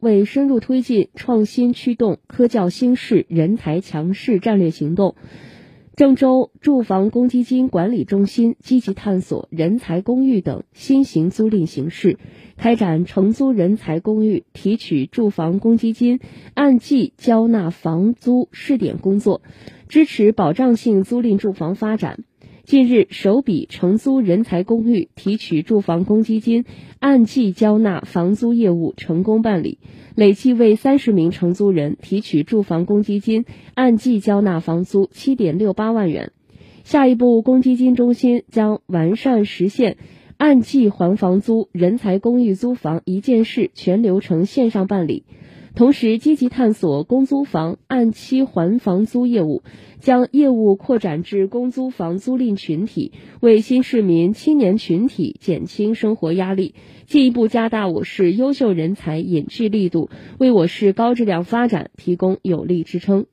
为深入推进创新驱动、科教兴市、人才强势战略行动，郑州住房公积金管理中心积极探索人才公寓等新型租赁形式，开展承租人才公寓提取住房公积金按季交纳房租试点工作，支持保障性租赁住房发展。近日，首笔承租人才公寓提取住房公积金按季交纳房租业务成功办理，累计为三十名承租人提取住房公积金按季交纳房租七点六八万元。下一步，公积金中心将完善实现按季还房租人才公寓租房一件事全流程线上办理。同时，积极探索公租房按期还房租业务，将业务扩展至公租房租赁群体，为新市民青年群体减轻生活压力，进一步加大我市优秀人才引聚力度，为我市高质量发展提供有力支撑。